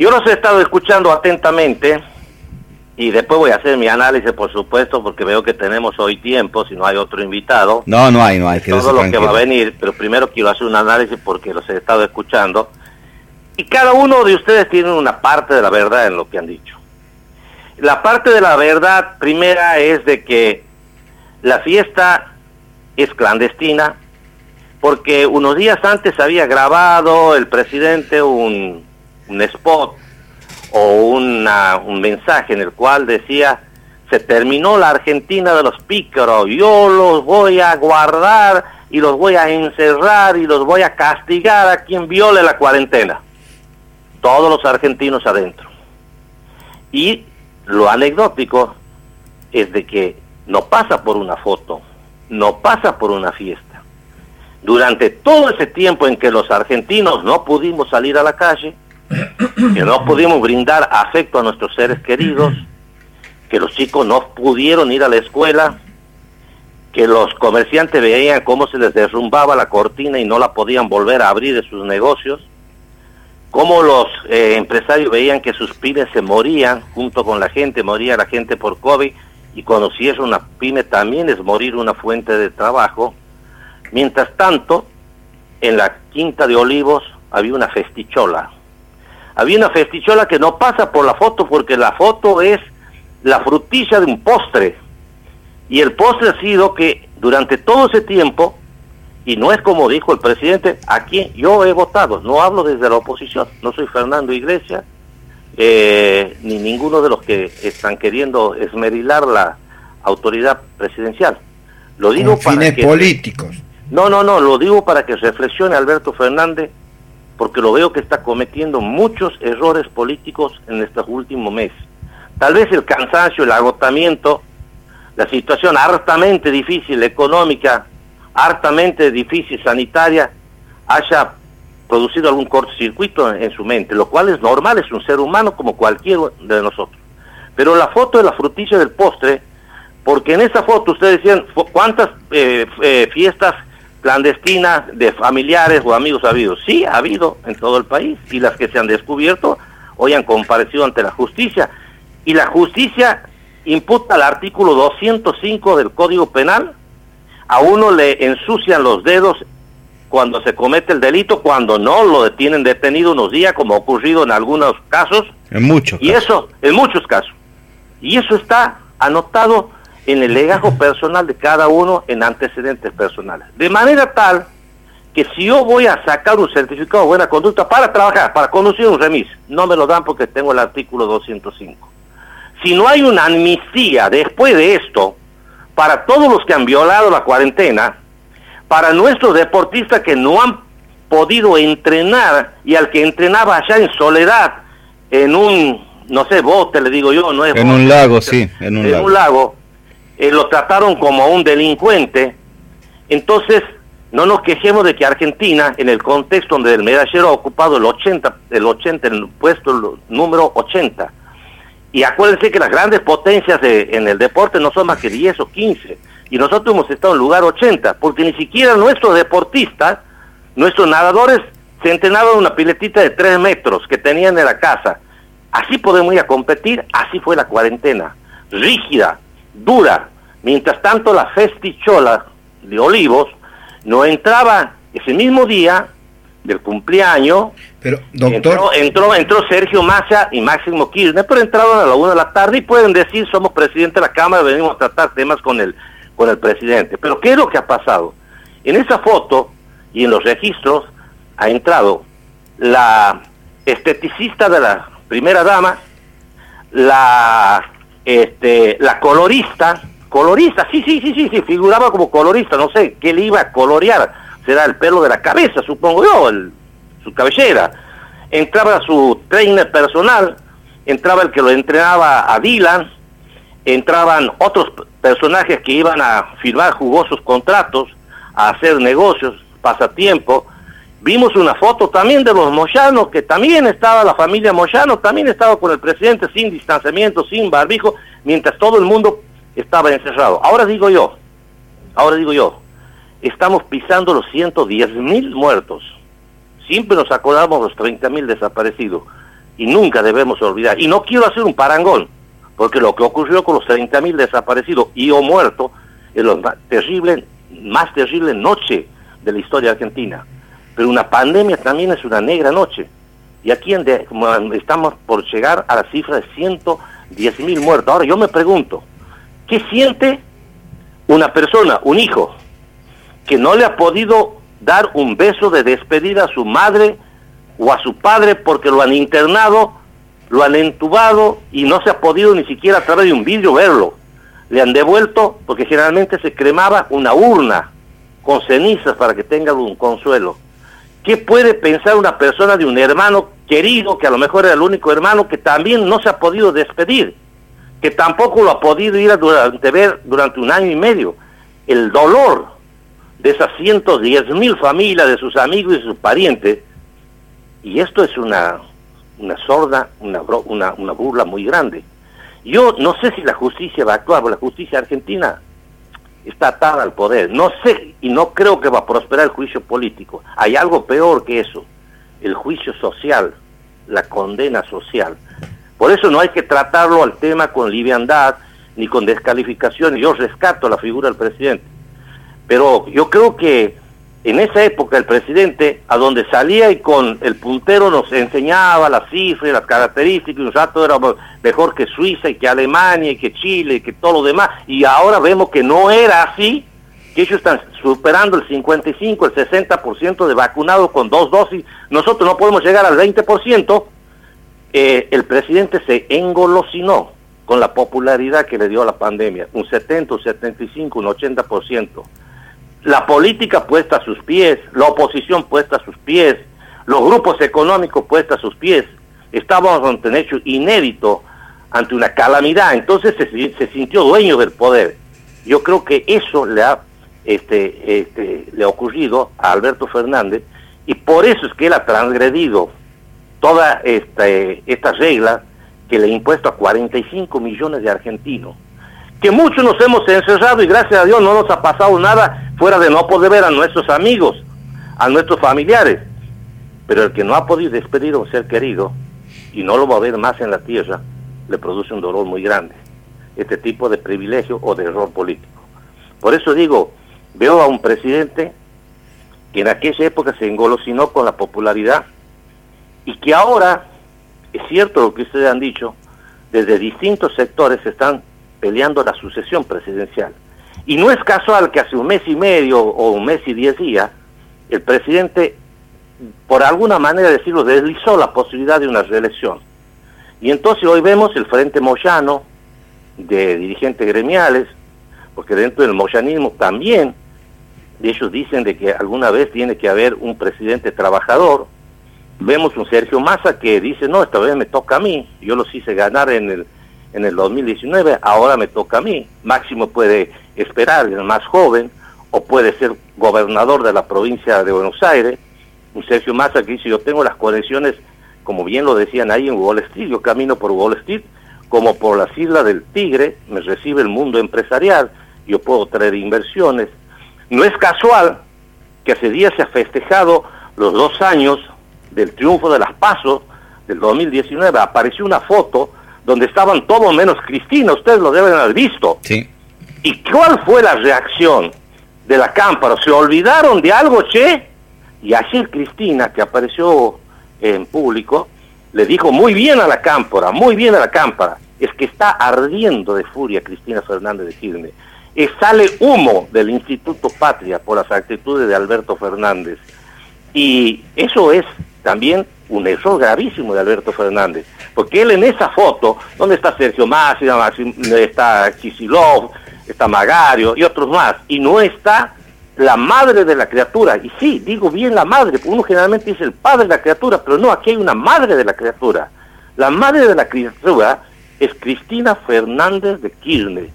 Yo los he estado escuchando atentamente y después voy a hacer mi análisis, por supuesto, porque veo que tenemos hoy tiempo, si no hay otro invitado. No, no hay, no hay. Todo lo que va a venir, pero primero quiero hacer un análisis porque los he estado escuchando. Y cada uno de ustedes tiene una parte de la verdad en lo que han dicho. La parte de la verdad primera es de que la fiesta es clandestina porque unos días antes había grabado el presidente un, un spot o una, un mensaje en el cual decía se terminó la Argentina de los pícaros, yo los voy a guardar y los voy a encerrar y los voy a castigar a quien viole la cuarentena. Todos los argentinos adentro. Y lo anecdótico es de que no pasa por una foto, no pasa por una fiesta. Durante todo ese tiempo en que los argentinos no pudimos salir a la calle, que no pudimos brindar afecto a nuestros seres queridos, que los chicos no pudieron ir a la escuela, que los comerciantes veían cómo se les derrumbaba la cortina y no la podían volver a abrir de sus negocios, cómo los eh, empresarios veían que sus pymes se morían junto con la gente, moría la gente por COVID, y cuando cierra una pyme también es morir una fuente de trabajo. Mientras tanto, en la Quinta de Olivos había una festichola. Había una festichola que no pasa por la foto porque la foto es la frutilla de un postre. Y el postre ha sido que durante todo ese tiempo, y no es como dijo el presidente, aquí yo he votado, no hablo desde la oposición, no soy Fernando Iglesias, eh, ni ninguno de los que están queriendo esmerilar la autoridad presidencial. Lo digo Con para fines políticos. No, no, no, lo digo para que reflexione Alberto Fernández, porque lo veo que está cometiendo muchos errores políticos en estos últimos meses. Tal vez el cansancio, el agotamiento, la situación hartamente difícil económica, hartamente difícil sanitaria, haya producido algún cortocircuito en, su mente, lo cual es normal, es un ser humano como cualquiera de nosotros. Pero la foto de la frutilla del postre, porque en esa foto ustedes decían cuántas eh, eh, fiestas clandestinas de familiares o amigos ha habido. Sí, ha habido en todo el país y las que se han descubierto hoy han comparecido ante la justicia. Y la justicia imputa el artículo 205 del Código Penal. A uno le ensucian los dedos cuando se comete el delito, cuando no lo detienen detenido unos días, como ha ocurrido en algunos casos. En muchos. Y eso, en muchos casos. Y eso está anotado en el legajo personal de cada uno en antecedentes personales. De manera tal que si yo voy a sacar un certificado de buena conducta para trabajar, para conducir un remis, no me lo dan porque tengo el artículo 205. Si no hay una amnistía después de esto, para todos los que han violado la cuarentena, para nuestros deportistas que no han podido entrenar y al que entrenaba allá en soledad, en un, no sé, bote, le digo yo, no es... En un lago, sí, en un en un lago eh, lo trataron como un delincuente. Entonces, no nos quejemos de que Argentina, en el contexto donde el medallero ha ocupado el 80, el 80, el puesto número 80, y acuérdense que las grandes potencias en el deporte no son más que 10 o 15 y nosotros hemos estado en lugar 80, porque ni siquiera nuestros deportistas, nuestros nadadores, se entrenaban en una piletita de 3 metros que tenían en la casa. Así podemos ir a competir, así fue la cuarentena, rígida, dura. Mientras tanto, la festichola de Olivos no entraba ese mismo día del cumpleaños. Pero, doctor... Entró, entró, Sergio Massa y Máximo Kirchner, pero entraron a la una de la tarde y pueden decir, somos presidente de la Cámara, venimos a tratar temas con el con el presidente. Pero ¿qué es lo que ha pasado? En esa foto y en los registros ha entrado la esteticista de la primera dama, la, este, la colorista, colorista, sí, sí, sí, sí, sí, figuraba como colorista, no sé qué le iba a colorear, será el pelo de la cabeza, supongo yo, el, su cabellera. Entraba su trainer personal, entraba el que lo entrenaba a Dylan, entraban otros personajes que iban a firmar jugosos contratos, a hacer negocios, pasatiempo. Vimos una foto también de los Moyano, que también estaba la familia Moyano, también estaba con el presidente sin distanciamiento, sin barbijo, mientras todo el mundo estaba encerrado. Ahora digo yo, ahora digo yo, estamos pisando los 110 mil muertos. Siempre nos acordamos los 30 mil desaparecidos. y nunca debemos olvidar. Y no quiero hacer un parangón, porque lo que ocurrió con los 30.000 desaparecidos y o muertos es la terrible, más terrible noche de la historia argentina. Pero una pandemia también es una negra noche. Y aquí estamos por llegar a la cifra de 110.000 muertos. Ahora yo me pregunto, ¿qué siente una persona, un hijo, que no le ha podido dar un beso de despedida a su madre o a su padre porque lo han internado, lo han entubado y no se ha podido ni siquiera a través de un vidrio verlo. Le han devuelto, porque generalmente se cremaba una urna con cenizas para que tenga un consuelo. ¿Qué puede pensar una persona de un hermano querido, que a lo mejor era el único hermano, que también no se ha podido despedir, que tampoco lo ha podido ir a durante, ver durante un año y medio? El dolor de esas 110 mil familias, de sus amigos y sus parientes, y esto es una, una sorda, una, una, una burla muy grande. Yo no sé si la justicia va a actuar, la justicia argentina está atada al poder. No sé y no creo que va a prosperar el juicio político. Hay algo peor que eso, el juicio social, la condena social. Por eso no hay que tratarlo al tema con liviandad ni con descalificación. Yo rescato la figura del presidente. Pero yo creo que en esa época el presidente, a donde salía y con el puntero nos enseñaba las cifras, las características, y nosotros éramos mejor que Suiza y que Alemania y que Chile y que todo lo demás, y ahora vemos que no era así, que ellos están superando el 55, el 60% de vacunados con dos dosis, nosotros no podemos llegar al 20%, eh, el presidente se engolosinó con la popularidad que le dio la pandemia, un 70, un 75, un 80% la política puesta a sus pies, la oposición puesta a sus pies, los grupos económicos puestos a sus pies. Estábamos ante un hecho inédito, ante una calamidad, entonces se, sintió dueño del poder. Yo creo que eso le ha, este, este, le ha ocurrido a Alberto Fernández y por eso es que él ha transgredido toda esta, esta regla que le ha impuesto a 45 millones de argentinos que muchos nos hemos encerrado y gracias a Dios no nos ha pasado nada fuera de no poder ver a nuestros amigos, a nuestros familiares. Pero el que no ha podido despedir a un ser querido y no lo va a ver más en la tierra, le produce un dolor muy grande. Este tipo de privilegio o de error político. Por eso digo, veo a un presidente que en aquella época se engolosinó con la popularidad y que ahora, es cierto lo que ustedes han dicho, desde distintos sectores se están peleando la sucesión presidencial. Y no es casual que hace un mes y medio o un mes y diez días, el presidente, por alguna manera de decirlo, deslizó la posibilidad de una reelección. Y entonces hoy vemos el Frente Moyano de dirigentes gremiales, porque dentro del moyanismo también ellos dicen de que alguna vez tiene que haber un presidente trabajador. Vemos un Sergio Massa que dice, no, esta vez me toca a mí, yo los hice ganar en el en el 2019, ahora me toca a mí. Máximo puede esperar, el más joven, o puede ser gobernador de la provincia de Buenos Aires. Un Sergio Massa que dice, yo tengo las conexiones, como bien lo decían ahí en Wall Street, yo camino por Wall Street, como por las Islas del Tigre, me recibe el mundo empresarial, yo puedo traer inversiones. No es casual que hace días se ha festejado los dos años del triunfo de las Pasos del 2019, apareció una foto donde estaban todos menos Cristina, ustedes lo deben haber visto. Sí. ¿Y cuál fue la reacción de la Cámpara? ¿Se olvidaron de algo, che? Y ayer Cristina, que apareció en público, le dijo muy bien a la Cámpara, muy bien a la Cámpara, es que está ardiendo de furia Cristina Fernández de Kirchner. sale humo del Instituto Patria por las actitudes de Alberto Fernández. Y eso es también un error gravísimo de Alberto Fernández, porque él en esa foto, donde está Sergio Massa, está Chisilov, está Magario y otros más, y no está la madre de la criatura, y sí, digo bien la madre, porque uno generalmente dice el padre de la criatura, pero no, aquí hay una madre de la criatura. La madre de la criatura es Cristina Fernández de Kirchner.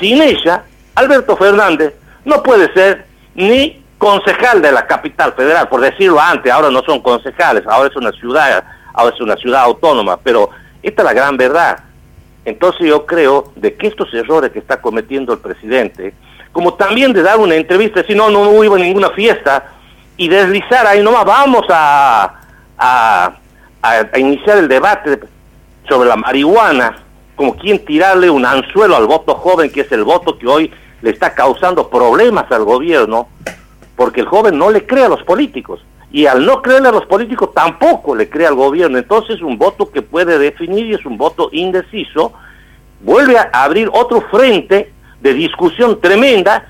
Sin ella, Alberto Fernández no puede ser ni concejal de la capital federal, por decirlo antes, ahora no son concejales, ahora es una ciudad, ahora es una ciudad autónoma, pero esta es la gran verdad. Entonces yo creo de que estos errores que está cometiendo el presidente, como también de dar una entrevista, decir no, no, hubo ninguna fiesta, y deslizar ahí nomás, vamos a, a, a, iniciar el debate sobre la marihuana, como quien tirarle un anzuelo al voto joven, que es el voto que hoy le está causando problemas al gobierno, porque el joven no le cree a los políticos. Y al no creerle a los políticos tampoco le cree al gobierno. Entonces un voto que puede definir y es un voto indeciso, vuelve a abrir otro frente de discusión tremenda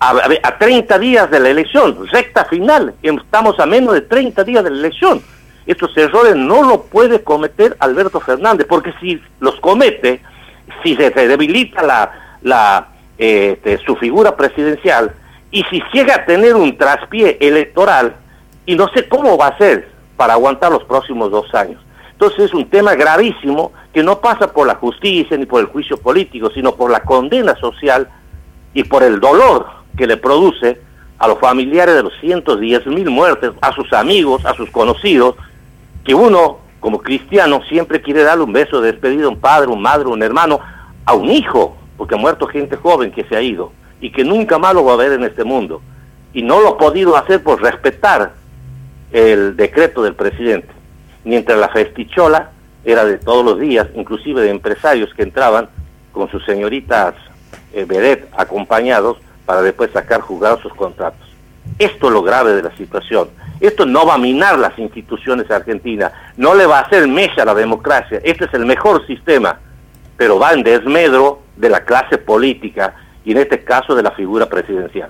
a, a, 30 días de la elección, recta final, estamos a menos de 30 días de la elección. Estos errores no lo puede cometer Alberto Fernández, porque si los comete, si se, debilita la, la, este, su figura presidencial y si llega a tener un traspié electoral, y no sé cómo va a ser para aguantar los próximos dos años. Entonces es un tema gravísimo que no pasa por la justicia ni por el juicio político, sino por la condena social y por el dolor que le produce a los familiares de los 110 mil muertes, a sus amigos, a sus conocidos, que uno, como cristiano, siempre quiere darle un beso de despedida a un padre, un madre, un hermano, a un hijo, porque ha muerto gente joven que se ha ido y que nunca más lo va a ver en este mundo. Y no lo ha podido hacer por respetar el decreto del presidente. Mientras la festichola era de todos los días, inclusive de empresarios que entraban con sus señoritas eh, acompañados para después sacar jugados sus contratos. Esto es lo grave de la situación. Esto no va a minar las instituciones argentinas, no le va a hacer mecha a la democracia. Este es el mejor sistema, pero va en desmedro de la clase política y en este caso de la figura presidencial.